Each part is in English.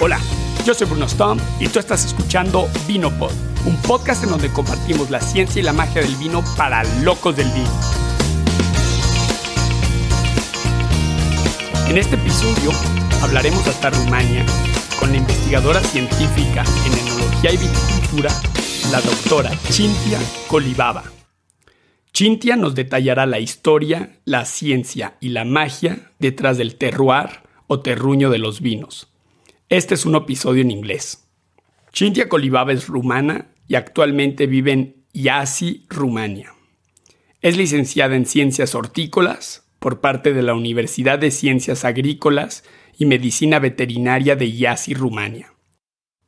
Hola, yo soy Bruno Stump y tú estás escuchando VinoPod, un podcast en donde compartimos la ciencia y la magia del vino para locos del vino. En este episodio hablaremos hasta Rumania con la investigadora científica en enología y viticultura, la doctora Cintia Kolibaba. Cintia nos detallará la historia, la ciencia y la magia detrás del terroir o terruño de los vinos este es un episodio en inglés. Cintia Kolibaba es rumana y actualmente vive en Iași, Rumania. Es licenciada en Ciencias Hortícolas por parte de la Universidad de Ciencias Agrícolas y Medicina Veterinaria de Iași, Rumania.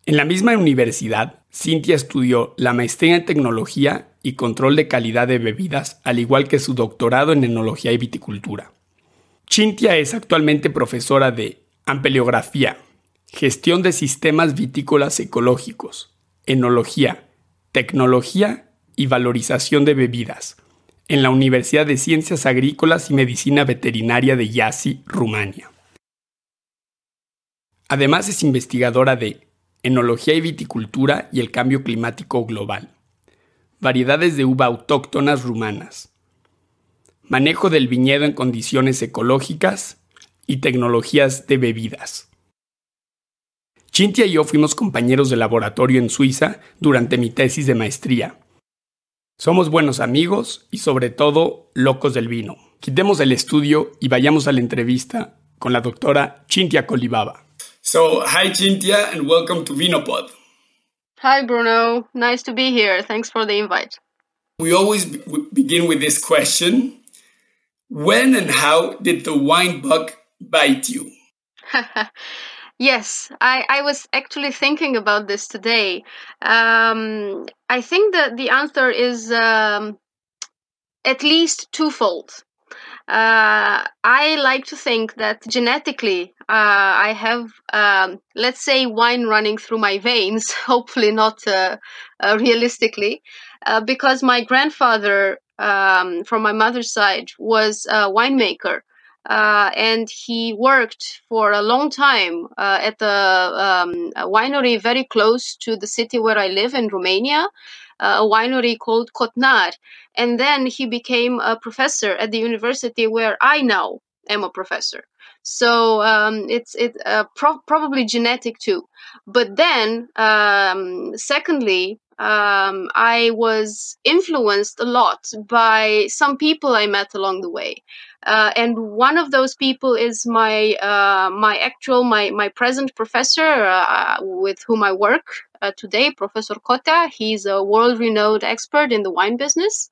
En la misma universidad, Cintia estudió la maestría en tecnología y control de calidad de bebidas, al igual que su doctorado en enología y viticultura. Cintia es actualmente profesora de ampeleografía, gestión de sistemas vitícolas ecológicos, enología, tecnología y valorización de bebidas. En la Universidad de Ciencias Agrícolas y Medicina Veterinaria de Iași, Rumania. Además es investigadora de enología y viticultura y el cambio climático global, variedades de uva autóctonas rumanas, manejo del viñedo en condiciones ecológicas y tecnologías de bebidas. Cintia y yo fuimos compañeros de laboratorio en Suiza durante mi tesis de maestría. Somos buenos amigos y sobre todo locos del vino. Quitemos el estudio y vayamos a la entrevista con la doctora Cintia Kolibaba. So, hi Cintia and welcome to Vinopod. Hi Bruno, nice to be here. Thanks for the invite. We always begin with this question. When and how did the wine bug bite you? Yes, I, I was actually thinking about this today. Um, I think that the answer is um, at least twofold. Uh, I like to think that genetically, uh, I have, um, let's say, wine running through my veins, hopefully not uh, uh realistically, uh, because my grandfather um, from my mother's side was a winemaker uh, and he worked for a long time uh, at the um, winery very close to the city where I live in Romania, uh, a winery called Cotnar. And then he became a professor at the university where I now am a professor. So um, it's it uh, pro- probably genetic too. But then, um, secondly, um, I was influenced a lot by some people I met along the way. Uh, and one of those people is my uh, my actual my my present professor uh, with whom I work uh, today, Professor Cotea. He's a world renowned expert in the wine business.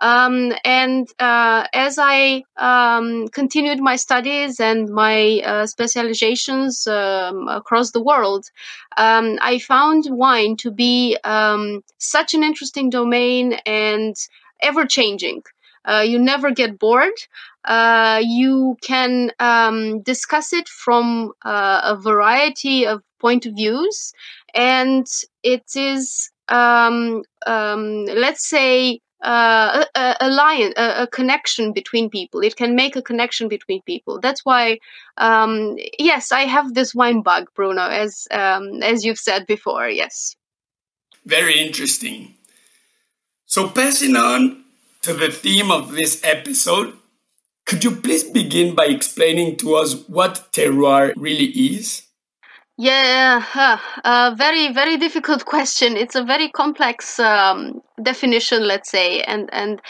Um, and uh, as I um, continued my studies and my uh, specializations um, across the world, um, I found wine to be um, such an interesting domain and ever changing. Uh, you never get bored. Uh, you can um, discuss it from uh, a variety of point of views, and it is, um, let's say, uh, a, a lion, a, a, connection between people. It can make a connection between people. That's why, um, yes, I have this wine bug, Bruno, as um, as you've said before. Yes. Very interesting. So, passing on to the theme of this episode, could you please begin by explaining to us what terroir really is? Yeah, uh, very very difficult question. It's a very complex um, definition, let's say, and and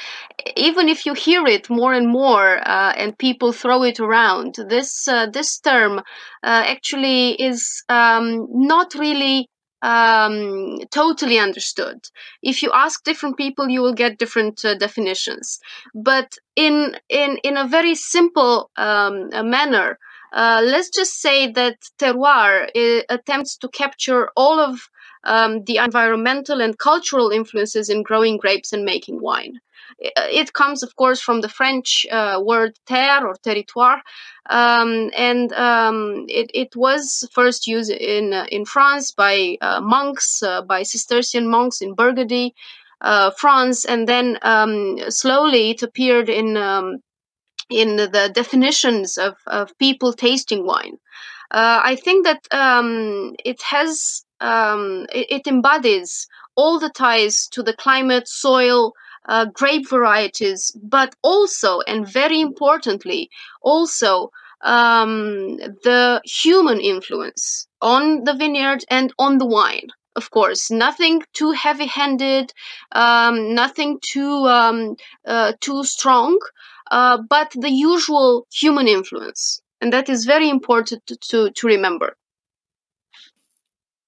even if you hear it more and more, uh, and people throw it around, this uh, this term uh, actually is um, not really um, totally understood. If you ask different people, you will get different uh, definitions. But in in in a very simple um, manner, uh, let's just say that terroir attempts to capture all of um, the environmental and cultural influences in growing grapes and making wine. It comes, of course, from the French uh, word terre or territoire, um, and um, it, it, was first used in uh, in France by uh, monks, uh, by Cistercian monks in Burgundy, uh, France, and then um, slowly it appeared in um, in the definitions of, of people tasting wine. Uh, I think that um, it has um, it, it, embodies all the ties to the climate, soil, uh, grape varieties, but also and very importantly, also um, the human influence on the vineyard and on the wine of course nothing too heavy-handed um, nothing too um, uh, too strong uh, but the usual human influence and that is very important to, to, to remember.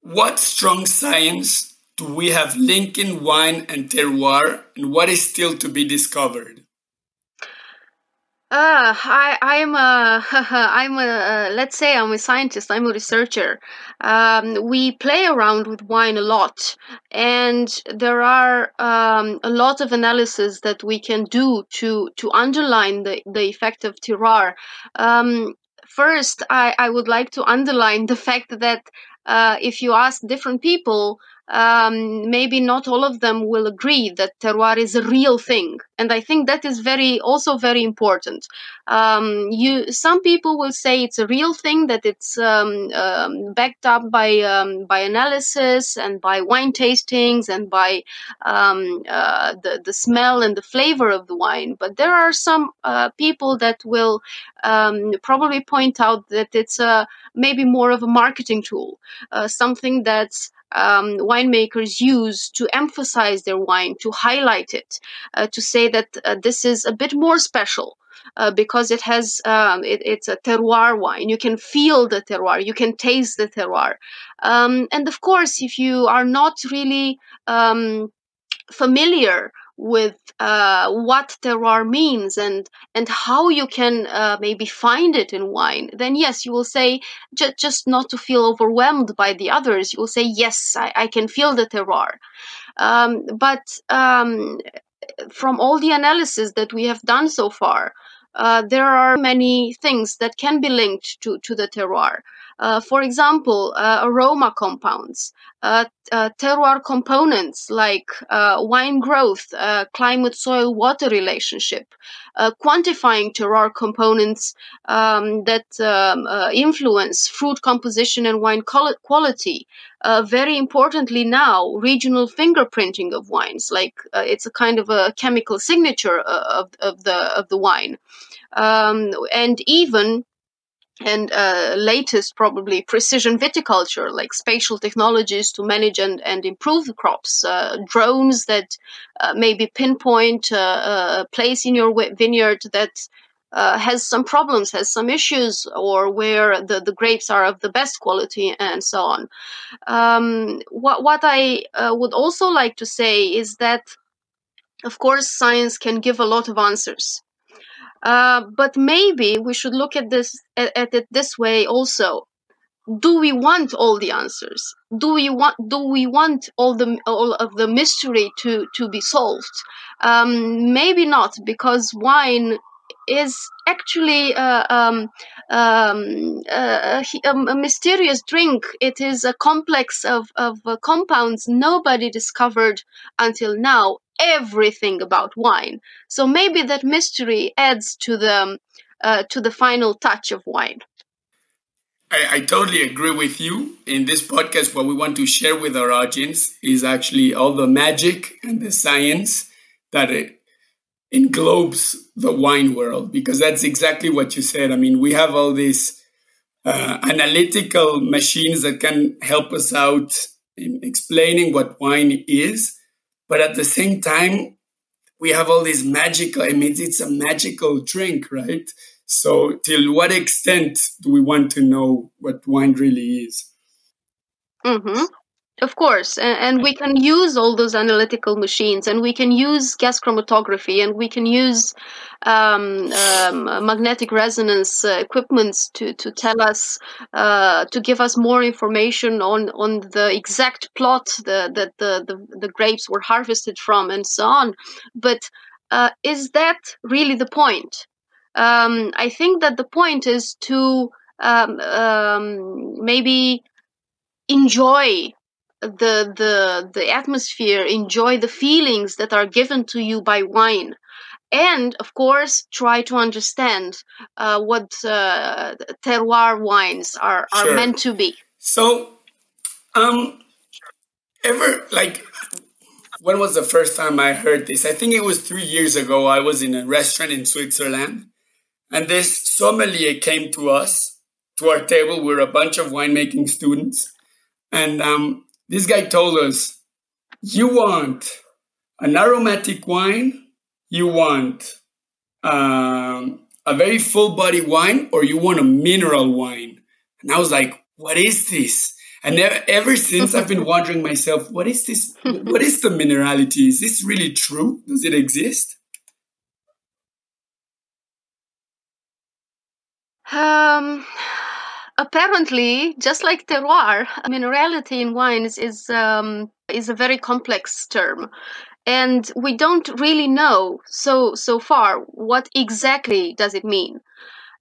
What strong science do we have linking wine and terroir and what is still to be discovered uh, I I'm a I'm a uh, let's say I'm a scientist. I'm a researcher. Um, we play around with wine a lot, and there are um, a lot of analysis that we can do to to underline the the effect of terroir. Um, first, I I would like to underline the fact that uh, if you ask different people um, maybe not all of them will agree that terroir is a real thing. And i think that is very also very important. Um, you some people will say it's a real thing that it's um, um backed up by um, by analysis and by wine tastings and by um, uh, the the smell and the flavor of the wine. But there are some uh, people that will probably point out that it's a maybe more of a marketing tool uh, something that's um, winemakers use to emphasize their wine, to highlight it, uh, to say that uh, this is a bit more special. Uh, because it has um, it, it's a terroir wine you can feel the terroir you can taste the terroir um, and of course if you are not really um, familiar with uh, what terroir means and and how you can uh, maybe find it in wine, then yes, you will say ju- just not to feel overwhelmed by the others. You will say yes, I, I can feel the terroir. Um, but um, from all the analysis that we have done so far, uh, there are many things that can be linked to, to the terroir. Uh, for example, uh, aroma compounds, uh, uh terroir components like uh, wine growth, climate, soil, water relationship, quantifying terroir components um, that um, influence fruit composition and wine quality. very importantly, now regional fingerprinting of wines, like it's a kind of a chemical signature of, of the of the wine, um, and even and uh, latest probably precision viticulture like spatial technologies to manage and, and improve the crops uh, drones that uh, maybe pinpoint uh, a place in your vineyard that uh, has some problems has some issues or where the, the grapes are of the best quality and so on. Um, what, what i uh, would also like to say is that of course science can give a lot of answers uh, but maybe we should look at this at, at, it this way also. Do we want all the answers? Do we want do we want all the all of the mystery to to be solved? Um, maybe not, because wine is actually uh, um, um, uh, a, a, mysterious drink. It is a complex of, of uh, compounds nobody discovered until now everything about wine. So maybe that mystery adds to the uh, to the final touch of wine. I, I, totally agree with you. In this podcast, what we want to share with our audience is actually all the magic and the science that it englobes the wine world, because that's exactly what you said. I mean, we have all these uh, analytical machines that can help us out in explaining what wine is but at the same time, we have all these magical, I mean, it's a magical drink, right? So, till what extent do we want to know what wine really is? Mm-hmm. Of course, and, we can use all those analytical machines, and we can use gas chromatography, and we can use um, um, magnetic resonance uh, equipments to, to tell us, uh, to give us more information on, on the exact plot that the, the, the, grapes were harvested from, and so on. But uh, is that really the point? Um, I think that the point is to um, um, maybe enjoy the the the atmosphere enjoy the feelings that are given to you by wine. And of course try to understand uh, what uh, terroir wines are, are sure. meant to be. So um ever like when was the first time i heard this? I think it was three years ago. I was in a restaurant in switzerland and this sommelier came to us to our table. We're a bunch of winemaking students. And um, this guy told us you want an aromatic wine you want um, a very full body wine or you want a mineral wine? And I was like, what is this? And ever since I've been wondering myself, what is this? What is the minerality? Is this really true? Does it exist? Um, apparently, just like terroir, minerality in wines is um, is a very complex term. And we don't really know so so far what exactly does it mean.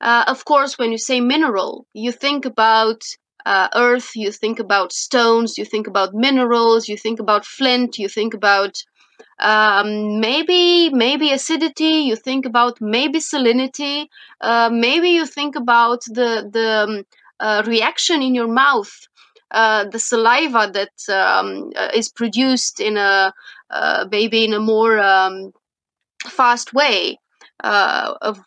Uh, of course when you say mineral you think about uh, earth you think about stones you think about minerals you think about flint you think about um, maybe maybe acidity you think about maybe salinity uh, maybe you think about the the um, reaction in your mouth uh, the saliva that um, uh, is produced in a uh, maybe in a more um, fast way uh, of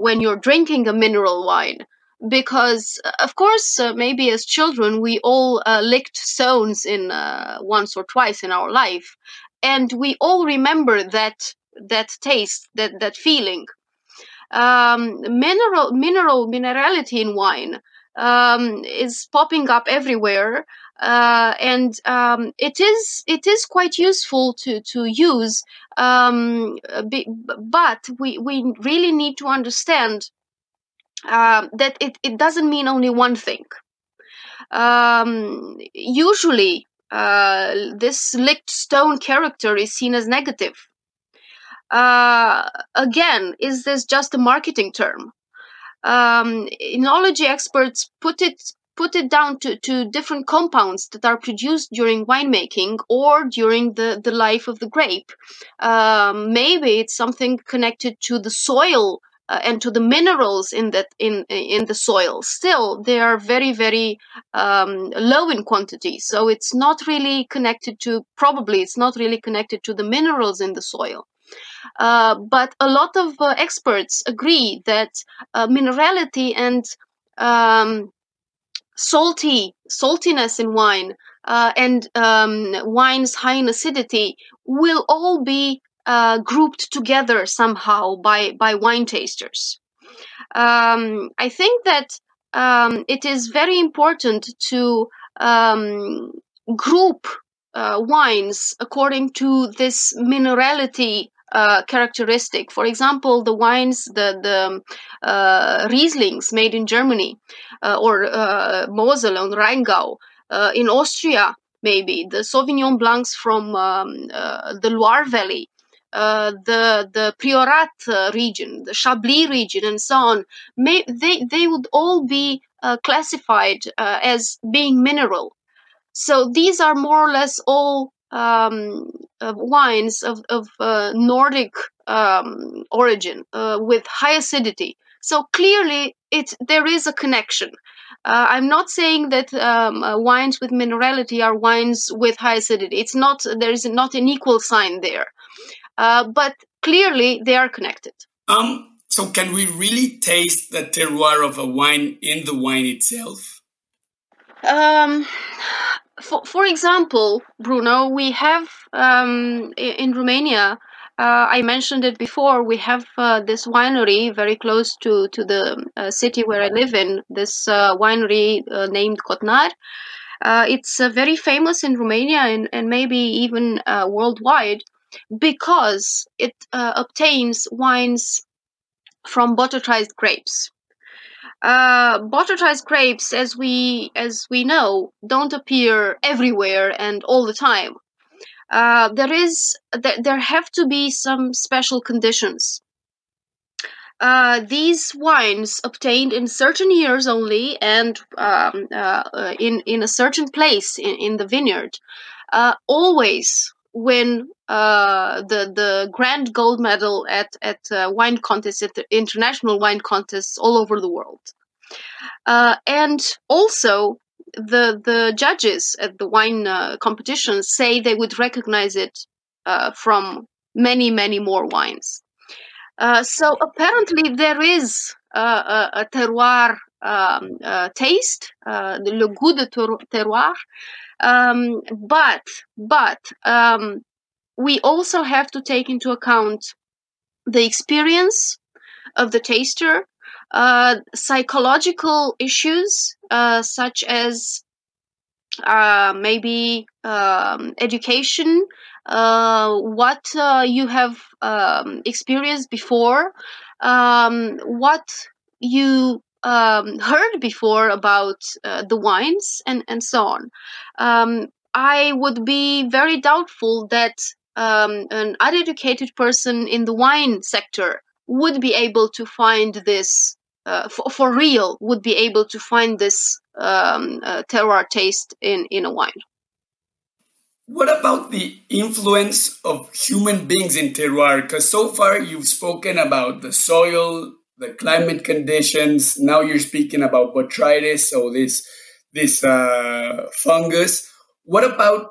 when you're drinking a mineral wine. Because of course maybe as children we all licked stones in once or twice in our life. And we all remember that that taste that that feeling. Um, mineral mineral minerality in wine um, is popping up everywhere uh, and um, it is it is quite useful to to use. Um, but we we really need to understand uh, that it, it doesn't mean only one thing. Um, usually, uh, this licked stone character is seen as negative. Uh, again, is this just a marketing term? Um, enology experts put it put it down to, to different compounds that are produced during winemaking or during the, the life of the grape. Um, maybe it's something connected to the soil uh, and to the minerals in that in in the soil. Still, they are very very um, low in quantity, so it's not really connected to. Probably, it's not really connected to the minerals in the soil. Uh, but a lot of uh, experts agree that uh, minerality and um, salty saltiness in wine uh, and um, wines high in acidity will all be uh, grouped together somehow by by wine tasters. Um, I think that um, it is very important to um, group wines according to this minerality uh, characteristic. For example, the wines, the the uh, Rieslings made in Germany, uh, or uh, Mosel and Rheingau uh, in Austria, maybe the Sauvignon Blancs from um, uh, the Loire Valley. the the Priorat region, the Chablis region, and so on, may, they they would all be classified as being mineral. So these are more or less all um, wines of, of uh, Nordic um, origin uh, with high acidity. So clearly, it there is a connection. Uh, I'm not saying that um, uh, wines with minerality are wines with high acidity. It's not. There is not an equal sign there, uh, but clearly they are connected. Um. So, can we really taste the terroir of a wine in the wine itself? Um, for, for example, Bruno, we have um, in Romania, uh, I mentioned it before, we have uh, this winery very close to, to the uh, city where I live in, this uh, winery uh, named Cotnar. Uh, it's very famous in Romania and, and maybe even worldwide because it obtains wines from botrytized grapes uh, grapes, as we as we know, don't appear everywhere and all the time. Uh, there is there, there have to be some special conditions. Uh, these wines obtained in certain years only and um, uh, uh, in in a certain place in, in the vineyard uh, always win uh, the the grand gold medal at at uh, wine contests, at international wine contests all over the world. Uh, and also, the the judges at the wine uh, competitions say they would recognize it uh, from many many more wines. Uh, so apparently there is a, a terroir um, taste, the le goût de terroir, um, but but um, we also have to take into account the experience of the taster, uh, psychological issues uh, such as uh, maybe um, education, uh, what uh, you have um, experienced before, um, what you um, heard before about uh, the wines and, and so on. Um, I would be very doubtful that um, an uneducated person in the wine sector would be able to find this uh, for, for, real would be able to find this um, uh, terroir taste in, in a wine. What about the influence of human beings in terroir? Because so far you've spoken about the soil, the climate conditions. Now you're speaking about botrytis, so this this uh, fungus. What about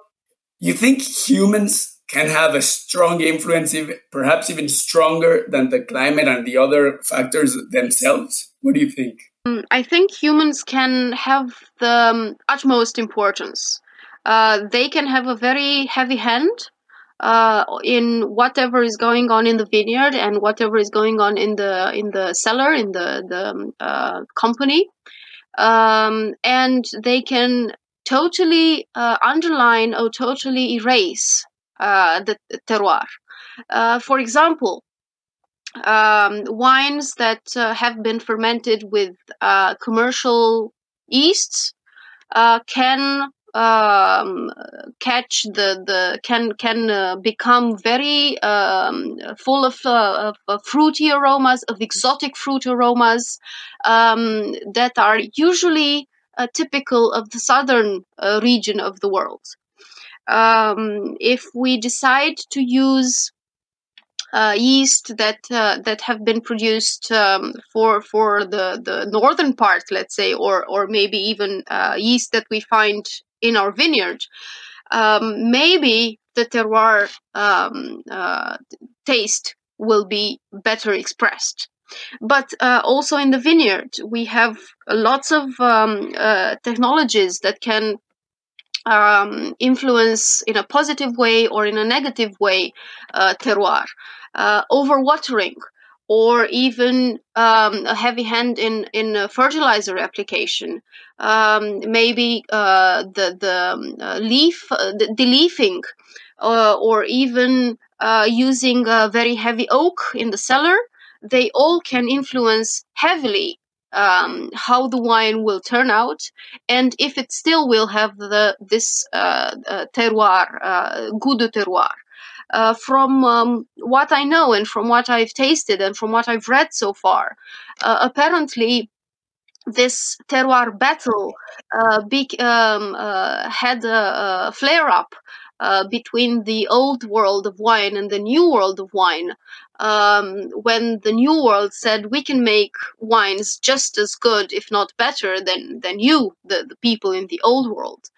you think humans can have a strong influence, perhaps even stronger than the climate and the other factors themselves? What do you think? Um, I think humans can have the um, utmost importance. Uh, they can have a very heavy hand uh, in whatever is going on in the vineyard and whatever is going on in the in the cellar in the the um, uh, company, um, and they can totally uh, underline or totally erase uh, the terroir. Uh, for example, um, wines that uh, have been fermented with commercial yeasts can um, catch the the can can uh, become very um, full of, uh, of, fruity aromas of exotic fruit aromas um, that are usually uh, typical of the southern region of the world. Um, if we decide to use uh, yeast that uh, that have been produced um, for for the the northern part, let's say, or or maybe even uh, yeast that we find in our vineyard, um, maybe the terroir um, uh, taste will be better expressed. But uh, also in the vineyard, we have lots of um, uh, technologies that can um, influence in a positive way or in a negative way uh, terroir. Uh, overwatering or even um, a heavy hand in in fertilizer application. Um, maybe uh, the the um, uh, leaf uh, the, leafing, uh, or even using a very heavy oak in the cellar. They all can influence heavily um, how the wine will turn out and if it still will have the this terroir, uh, de terroir. Uh, from um, what I know and from what I've tasted and from what I've read so far, uh, apparently this terroir battle uh, big, um, uh, had a, a flare up uh, between the old world of wine and the new world of wine. Um, when the new world said we can make wines just as good, if not better, than than you, the, the people in the old world.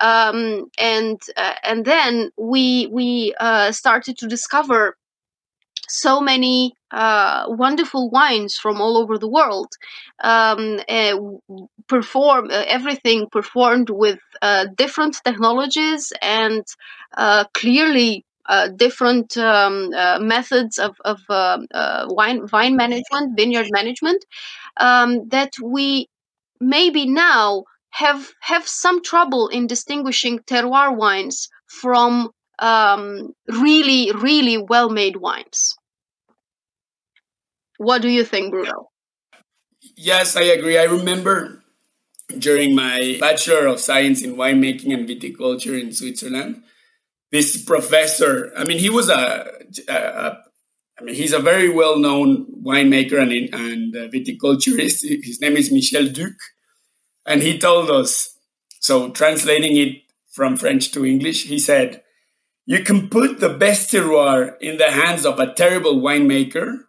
Um, and uh, and then we we uh, started to discover so many uh, wonderful wines from all over the world um, uh, perform uh, everything performed with uh, different technologies and uh, clearly uh, different um, methods of, of wine vine management vineyard management um, that we maybe now have have some trouble in distinguishing terroir wines from um, really, really well made wines. What do you think, Bruno? Yes, I agree. I remember during my Bachelor of Science in Winemaking and Viticulture in Switzerland, this professor, I mean, he was a, a, a I mean, he's a very well known winemaker and, and viticulturist. His name is Michel Duc. And he told us, so translating it from French to English, he said, you can put the best terroir in the hands of a terrible winemaker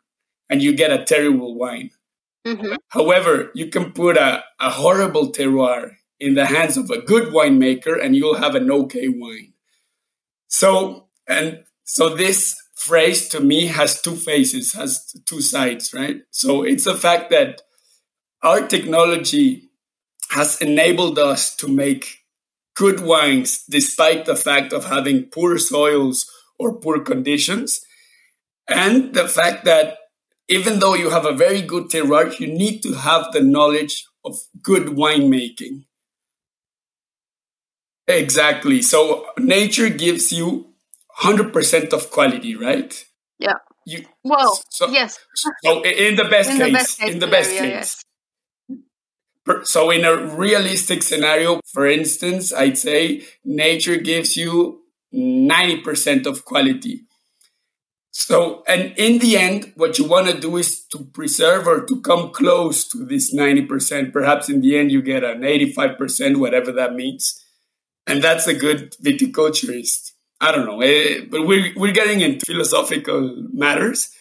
and you get a terrible wine. Mm-hmm. However, you can put a, a horrible terroir in the hands of a good winemaker and you'll have an okay wine. So, and so this phrase to me has two faces, has two sides, right? So it's the fact that our technology has enabled us to make good wines despite the fact of having poor soils or poor conditions. And the fact that even though you have a very good terroir, you need to have the knowledge of good winemaking. Exactly. So nature gives you 100% of quality, right? Yeah. You, well, so, yes. So in the best in case, the best case in the best scenario, case. Yes. So in a realistic scenario, for instance, I'd say nature gives you 90% of quality. So, and in the end, what you want to do is to preserve or to come close to this 90%. Perhaps in the end, you get an 85%, whatever that means. And that's a good viticulturist. I don't know, eh, but we're, we're getting into philosophical matters.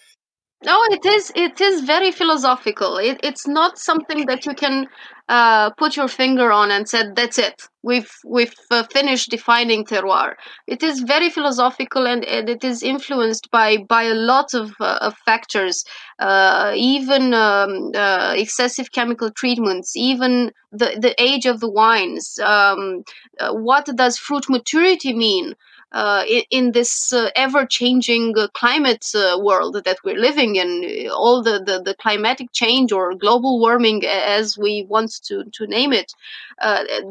No, it is. It is very philosophical. It, it's not something that you can uh, put your finger on and said, "That's it. We've we've uh, finished defining terroir." It is very philosophical, and, and it is influenced by by a lot of, uh, of factors, uh, even um, uh, excessive chemical treatments, even the the age of the wines. Um, uh, what does fruit maturity mean? Uh, in, in, this uh, ever changing uh, climate world that we're living in, all the, the, the, climatic change or global warming, as we want to, to name it,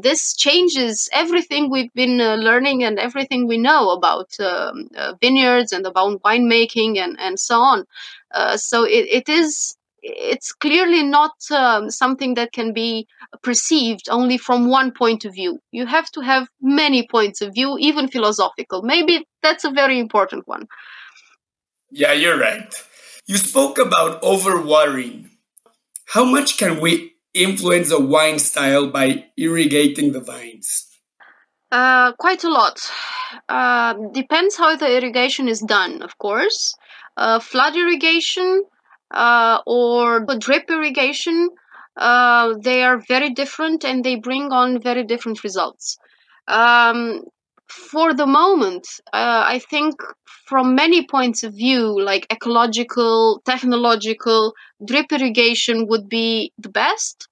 this changes everything we've been learning and everything we know about um, vineyards and about winemaking and, and so on. so it, it is it's clearly not um, something that can be perceived only from one point of view. You have to have many points of view, even philosophical. Maybe that's a very important one. Yeah, you're right. You spoke about overwatering. How much can we influence a wine style by irrigating the vines? Uh, quite a lot. Uh, depends how the irrigation is done, of course. Uh, flood irrigation uh, or drip irrigation, uh, they are very different and they bring on very different results. Um, for the moment, uh, I think from many points of view, like ecological, technological, drip irrigation would be the best.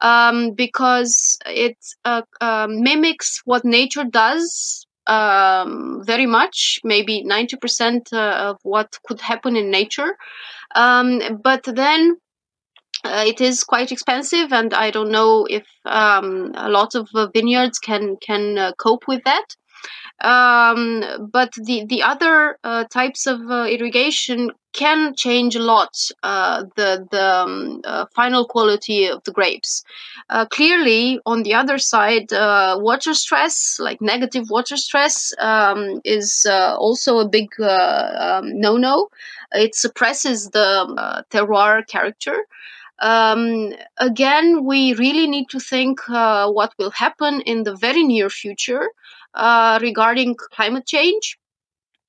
Um, because it uh, uh, mimics what nature does um, very much, maybe 90% uh, of what could happen in nature. Um, but then uh, it is quite expensive, and I don't know if um, a lot of uh, vineyards can can uh, cope with that. Um, but the the other uh, types of uh, irrigation can change a lot uh, the the um, uh, final quality of the grapes. Uh, clearly, on the other side, uh, water stress, like negative water stress, um, is also a big um, no no. It suppresses the terroir character. Um, again, we really need to think what will happen in the very near future. Uh, regarding climate change,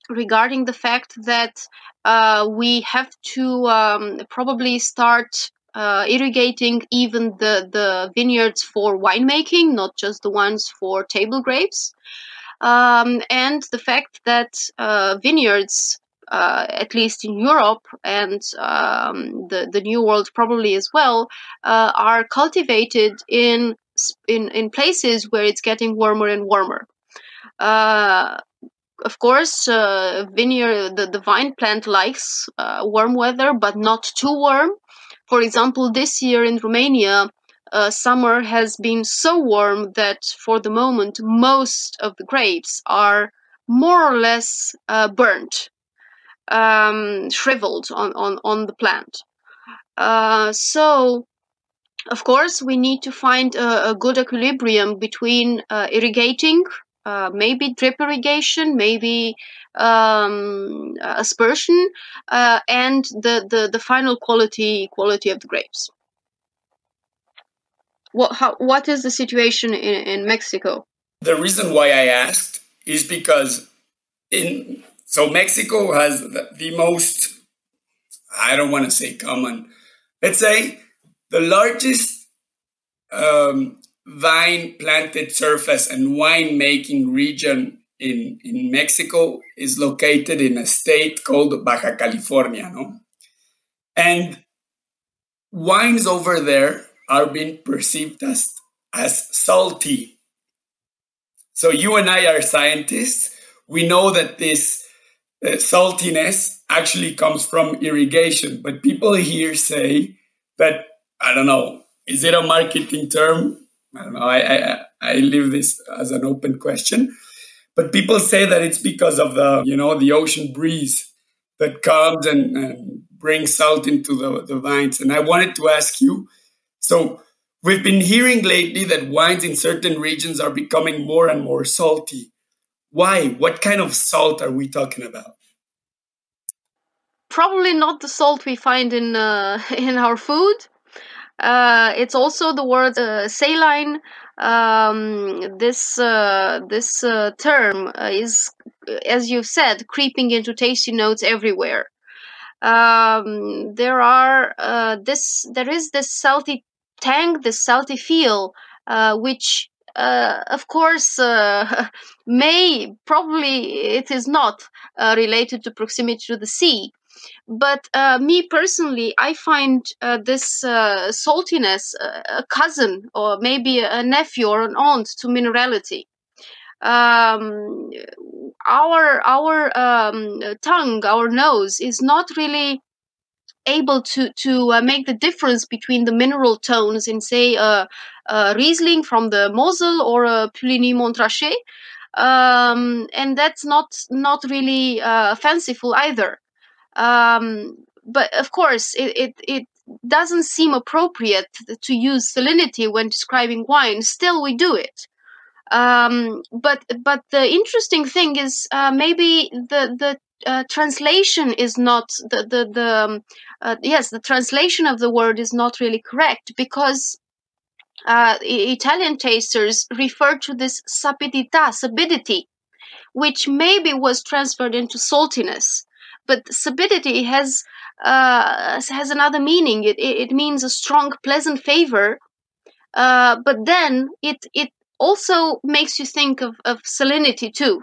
regarding the fact that uh, we have to um, probably start uh, irrigating even the, the vineyards for winemaking, not just the ones for table grapes. Um, and the fact that uh, vineyards, uh, at least in Europe and um, the, the New World probably as well, uh, are cultivated in, in, in places where it's getting warmer and warmer. Uh, of course, uh, vineyard the, the vine plant likes uh, warm weather, but not too warm. For example, this year in Romania, uh, summer has been so warm that for the moment most of the grapes are more or less uh, burnt, um, shriveled on, on, on the plant. Uh, so, of course, we need to find a, a good equilibrium between uh, irrigating uh, maybe drip irrigation, maybe um, aspersion, uh, and the, the, the final quality quality of the grapes. What how, what is the situation in, in Mexico? The reason why I asked is because in so Mexico has the, the most I don't want to say common. Let's say the largest um, vine planted surface and wine making region in, in Mexico is located in a state called Baja California, no? And wines over there are being perceived as, as salty. So you and I are scientists. We know that this uh, saltiness actually comes from irrigation, but people here say that I don't know. Is it a marketing term? I don't know. I, I, I leave this as an open question. But people say that it's because of the, you know, the ocean breeze that comes and, and brings salt into the, the vines. And I wanted to ask you, so we've been hearing lately that wines in certain regions are becoming more and more salty. Why? What kind of salt are we talking about? Probably not the salt we find in uh, in our food. Uh, it's also the word uh, saline. Um, this uh, this uh, term uh, is, as you've said, creeping into tasty notes everywhere. Um, there are uh, this there is this salty tang, this salty feel, which of course may probably it is not related to proximity to the sea but uh, me personally, I find uh, this uh, saltiness uh, a cousin or maybe a nephew or an aunt to minerality. Um, our our um, tongue, our nose, is not really able to to uh, make the difference between the mineral tones in say a, a Riesling from the Mosel or a Puligny Montrachet, um, and that's not not really uh, fanciful either. Um, but of course, it, it, it doesn't seem appropriate to use salinity when describing wine. Still, we do it. Um, but but the interesting thing is uh, maybe the the uh, translation is not the the the um, uh, yes the translation of the word is not really correct because uh, Italian tasters refer to this sapidità, sapidity, which maybe was transferred into saltiness but sapidity has uh, has another meaning. It, it, it means a strong, pleasant favor. Uh, but then it it also makes you think of, of salinity too.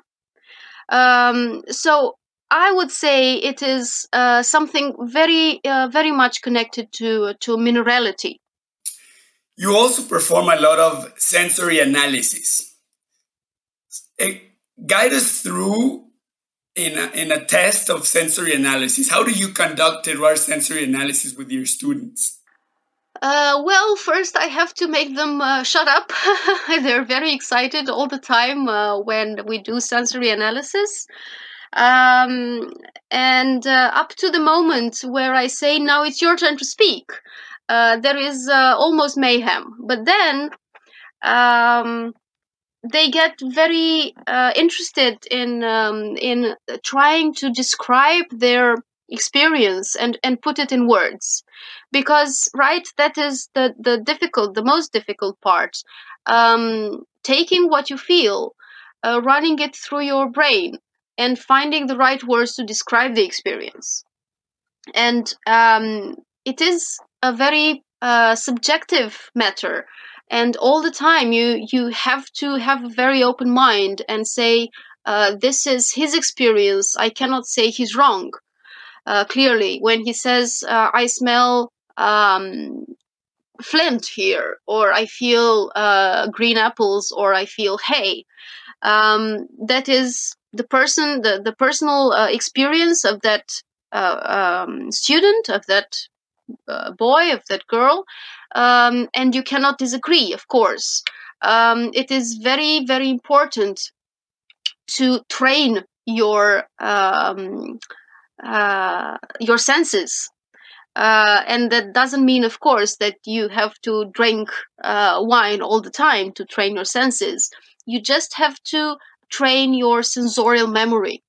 Um, so I would say it is uh, something very uh, very much connected to to minerality. You also perform a lot of sensory analysis. It, Guide us through in a, in a test of sensory analysis? How do you conduct Terroir sensory analysis with your students? Uh, well, first I have to make them uh, shut up. They're very excited all the time uh, when we do sensory analysis. Um, and uh, up to the moment where I say, now it's your turn to speak, uh, there is uh, almost mayhem. But then um, they get very uh, interested in um, in trying to describe their experience and and put it in words. Because right that is the the difficult the most difficult part. Um, taking what you feel uh, running it through your brain and finding the right words to describe the experience. And um, it is a very uh, subjective matter and all the time you you have to have a very open mind and say uh, this is his experience. I cannot say he's wrong. Uh, clearly when he says uh, i smell um, flint here or i feel uh, green apples or i feel hay um, that is the person the, the personal uh, experience of that uh, um, student of that boy of that girl um, and you cannot disagree, of course. Um, it is very, very important to train your um, uh, your senses. Uh, and that doesn't mean, of course, that you have to drink uh, wine all the time to train your senses. You just have to train your sensorial memory.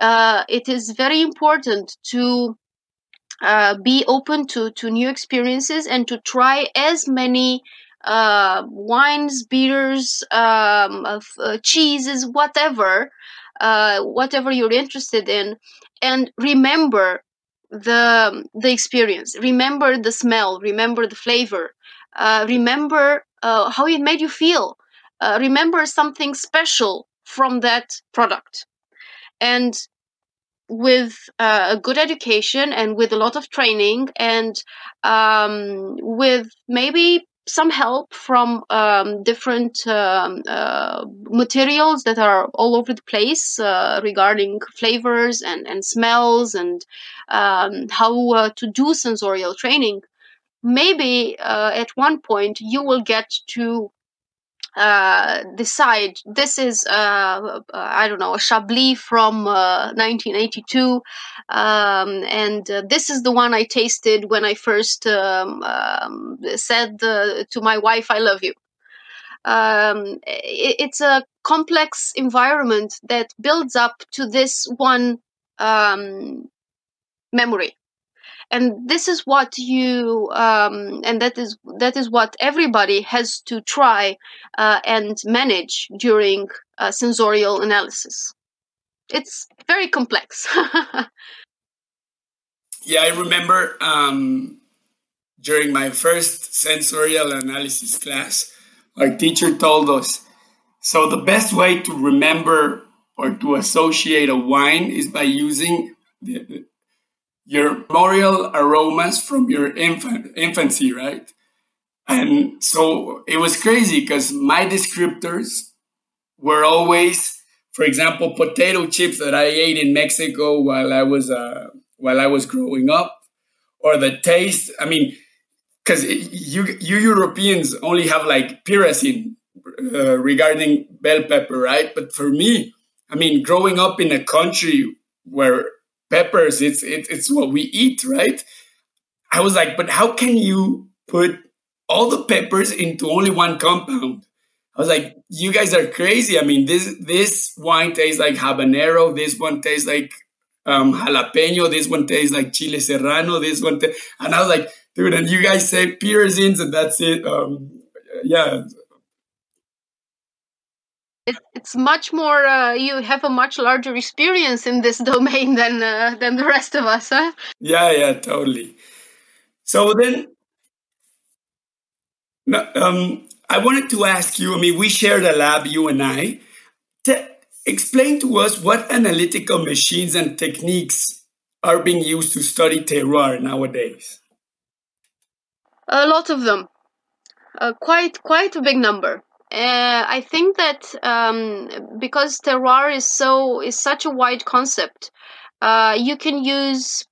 Uh, it is very important to uh, be open to to new experiences and to try as many uh, wines, beers, um, uh, cheeses, whatever, uh, whatever you're interested in, and remember the the experience. Remember the smell. Remember the flavor. Uh, remember uh, how it made you feel. Uh, remember something special from that product. And with uh, a good education and with a lot of training and um, with maybe some help from um, different um, uh, materials that are all over the place uh, regarding flavors and, and smells and um, how uh, to do sensorial training. Maybe uh, at one point you will get to uh, decide this is uh, uh, I don't know a Chablis from 1982, uh, um, and uh, this is the one I tasted when I first um, um, said to my wife I love you. Um, it, it's a complex environment that builds up to this one um, memory and this is what you um, and that is that is what everybody has to try uh, and manage during uh, sensorial analysis. It's very complex. Yeah i remember um, during my first sensorial analysis class our teacher told us so the best way to remember or to associate a wine is by using the, your memorial aromas from your infant, infancy, right? And so it was crazy because my descriptors were always, for example, potato chips that I ate in Mexico while I was uh, while I was growing up, or the taste. I mean, because you you Europeans only have like pyrazine uh, regarding bell pepper, right? But for me, I mean, growing up in a country where peppers. It's it, it's what we eat, right? I was like, but how can you put all the peppers into only one compound? I was like, you guys are crazy. I mean, this this wine tastes like habanero. This one tastes like um, jalapeno. This one tastes like chile serrano. This one, and I was like, dude, and you guys say pyrazines, and that's it. Um, yeah, it's much more uh, you have a much larger experience in this domain than uh, than the rest of us huh? Yeah yeah totally. So then um, i wanted to ask you i mean we shared a lab you and i. To explain to us what analytical machines and techniques are being used to study terroir nowadays. A lot of them. Uh, quite quite a big number uh, I think that um, because terroir is so is such a wide concept, uh, you can use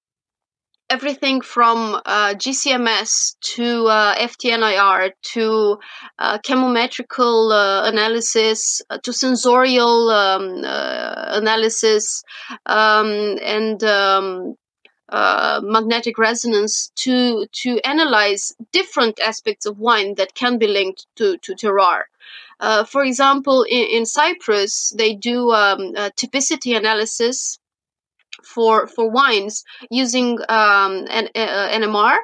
everything from uh, GCMS to uh, FTNIR to uh, chemometrical uh, analysis uh, to sensorial um, analysis um, and um, magnetic resonance to to analyze different aspects of wine that can be linked to to terroir. Uh, for example, in, in, Cyprus, they do um, typicity analysis for for wines using um, an uh, NMR.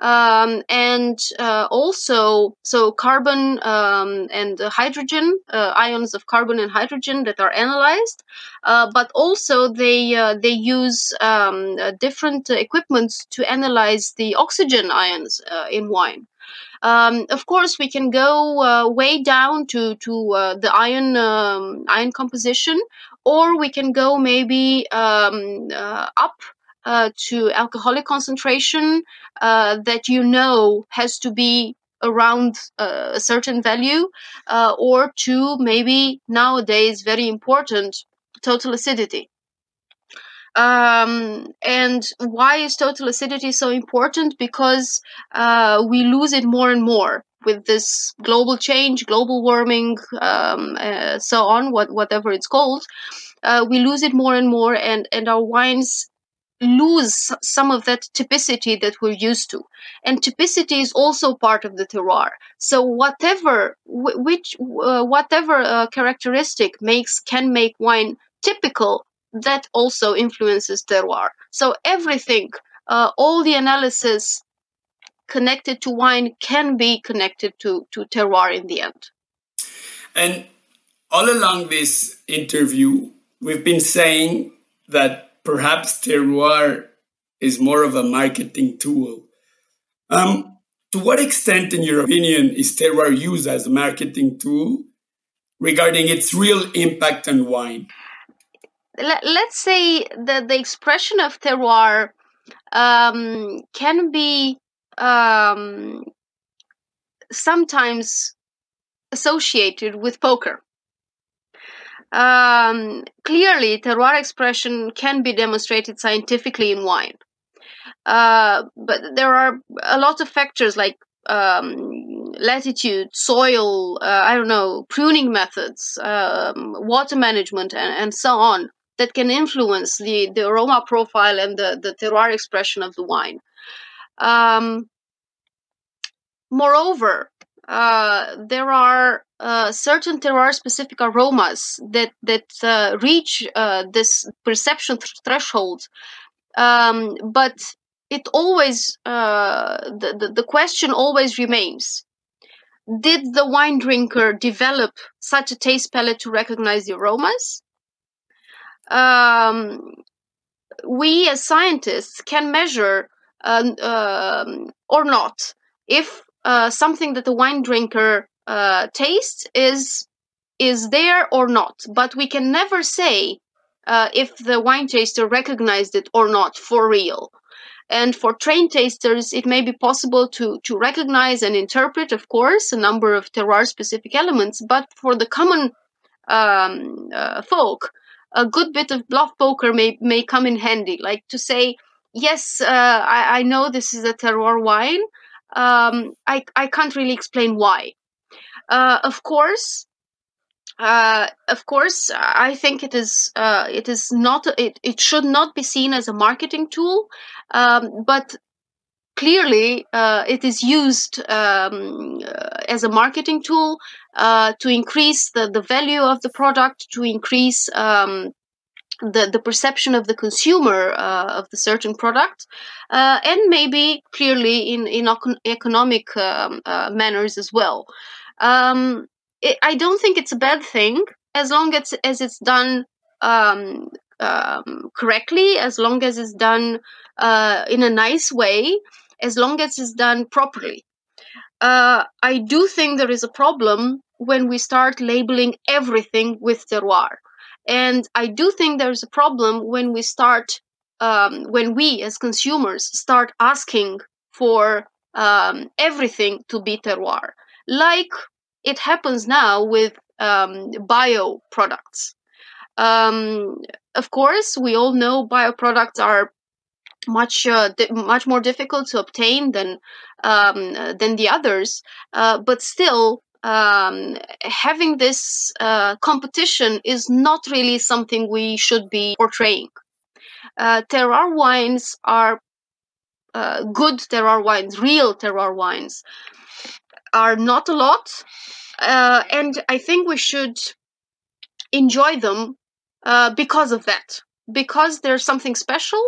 Um, and uh, also so carbon um, and hydrogen uh, ions of carbon and hydrogen that are analyzed uh, but also they uh, they use um, different equipments to analyze the oxygen ions in wine um, of course, we can go uh, way down to to uh, the iron um, iron composition, or we can go maybe um, uh, up uh, to alcoholic concentration uh, that you know has to be around uh, a certain value, or to maybe nowadays very important total acidity. Um, and why is total acidity so important? Because uh, we lose it more and more with this global change, global warming, um, uh, so on, what, whatever it's called. Uh, we lose it more and more, and, and our wines lose some of that typicity that we're used to and typicity is also part of the terroir so whatever which uh, whatever uh, characteristic makes can make wine typical that also influences terroir. So everything, uh, all the analysis connected to wine can be connected to, to terroir in the end. And all along this interview, we've been saying that perhaps terroir is more of a marketing tool. Um, to what extent, in your opinion, is terroir used as a marketing tool regarding its real impact on wine? Let's say that the expression of terroir um, can be um, sometimes associated with poker. Um, clearly, terroir expression can be demonstrated scientifically in wine. Uh, but there are a lot of factors like um, latitude, soil, uh, I don't know, pruning methods, um, water management, and, and so on that can influence the, the aroma profile and the, the terroir expression of the wine. Um, moreover, uh, there are uh, certain terroir specific aromas that that uh, reach uh, this perception th- threshold. Um, but it always uh, the, the, the question always remains. Did the wine drinker develop such a taste palette to recognize the aromas um, we as scientists can measure uh, um, or not if uh, something that the wine drinker uh, tastes is is there or not. But we can never say uh, if the wine taster recognized it or not for real. And for trained tasters, it may be possible to, to recognize and interpret, of course, a number of terroir specific elements. But for the common um, uh, folk, a good bit of bluff poker may, may come in handy, like to say, yes, uh, I, I know this is a terroir wine, um, I, I can't really explain why. Uh, of course, uh, of course, I think it is uh, it is not it, it should not be seen as a marketing tool, um, but clearly uh, it is used um, uh, as a marketing tool uh, to increase the, the value of the product, to increase um, the, the perception of the consumer uh, of the certain product, uh, and maybe clearly in, in economic um, uh, manners as well. Um, it, I don't think it's a bad thing as long as, as it's done um, um correctly, as long as it's done uh, in a nice way, as long as it's done properly. Uh, I do think there is a problem when we start labeling everything with terroir. And I do think there's a problem when we start, um, when we as consumers start asking for um, everything to be terroir, like it happens now with um, bio products. Um, of course, we all know bio products are much uh, di- much more difficult to obtain than um, than the others, uh, but still, um, having this uh, competition is not really something we should be portraying. Uh, terroir wines are uh, good terroir wines, real terroir wines, are not a lot, uh, and I think we should enjoy them because of that. Because there's something special,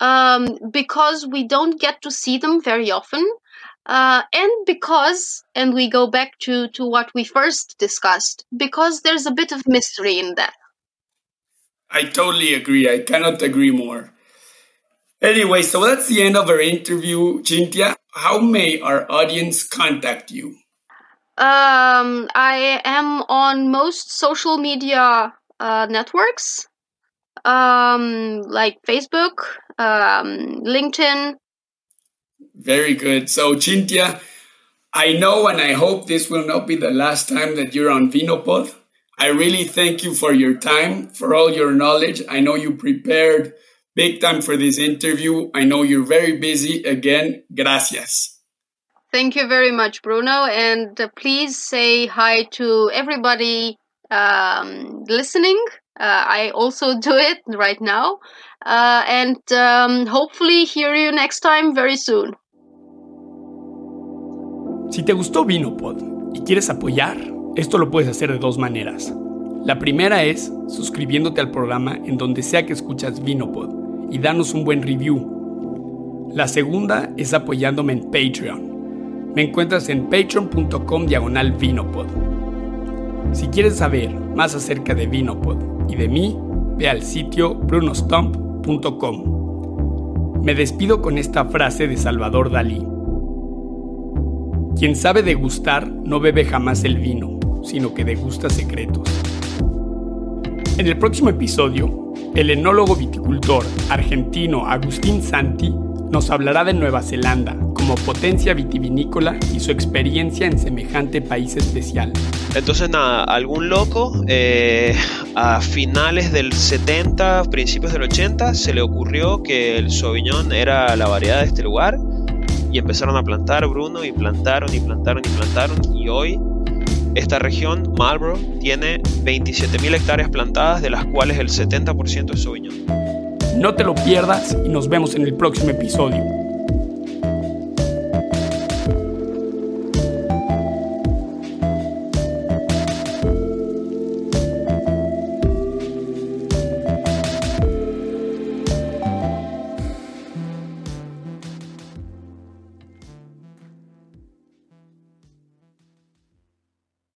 um, because we don't get to see them very often, uh, and because, and we go back to, to what we first discussed, because there's a bit of mystery in that. I totally agree. I cannot agree more. Anyway, so that's the end of our interview, Cintia. How may our audience contact you? Um, I am on most social media uh, networks, um, like Facebook, um, LinkedIn, very good. So, Cintia, I know and I hope this will not be the last time that you're on Vinopod. I really thank you for your time, for all your knowledge. I know you prepared big time for this interview. I know you're very busy. Again, gracias. Thank you very much, Bruno. And uh, please say hi to everybody um, listening. Uh, I also do it right now. Uh, and um, hopefully, hear you next time very soon. Si te gustó Vinopod y quieres apoyar, esto lo puedes hacer de dos maneras. La primera es suscribiéndote al programa en donde sea que escuchas Vinopod y danos un buen review. La segunda es apoyándome en Patreon. Me encuentras en patreon.com diagonal Vinopod. Si quieres saber más acerca de Vinopod y de mí, ve al sitio brunostump.com. Me despido con esta frase de Salvador Dalí. Quien sabe degustar no bebe jamás el vino, sino que degusta secretos. En el próximo episodio, el enólogo viticultor argentino Agustín Santi nos hablará de Nueva Zelanda como potencia vitivinícola y su experiencia en semejante país especial. Entonces nada, algún loco eh, a finales del 70, principios del 80 se le ocurrió que el Sauvignon era la variedad de este lugar y empezaron a plantar Bruno y plantaron y plantaron y plantaron y hoy esta región, Marlborough, tiene 27.000 hectáreas plantadas de las cuales el 70% es Sauvignon. No te lo pierdas y nos vemos en el próximo episodio.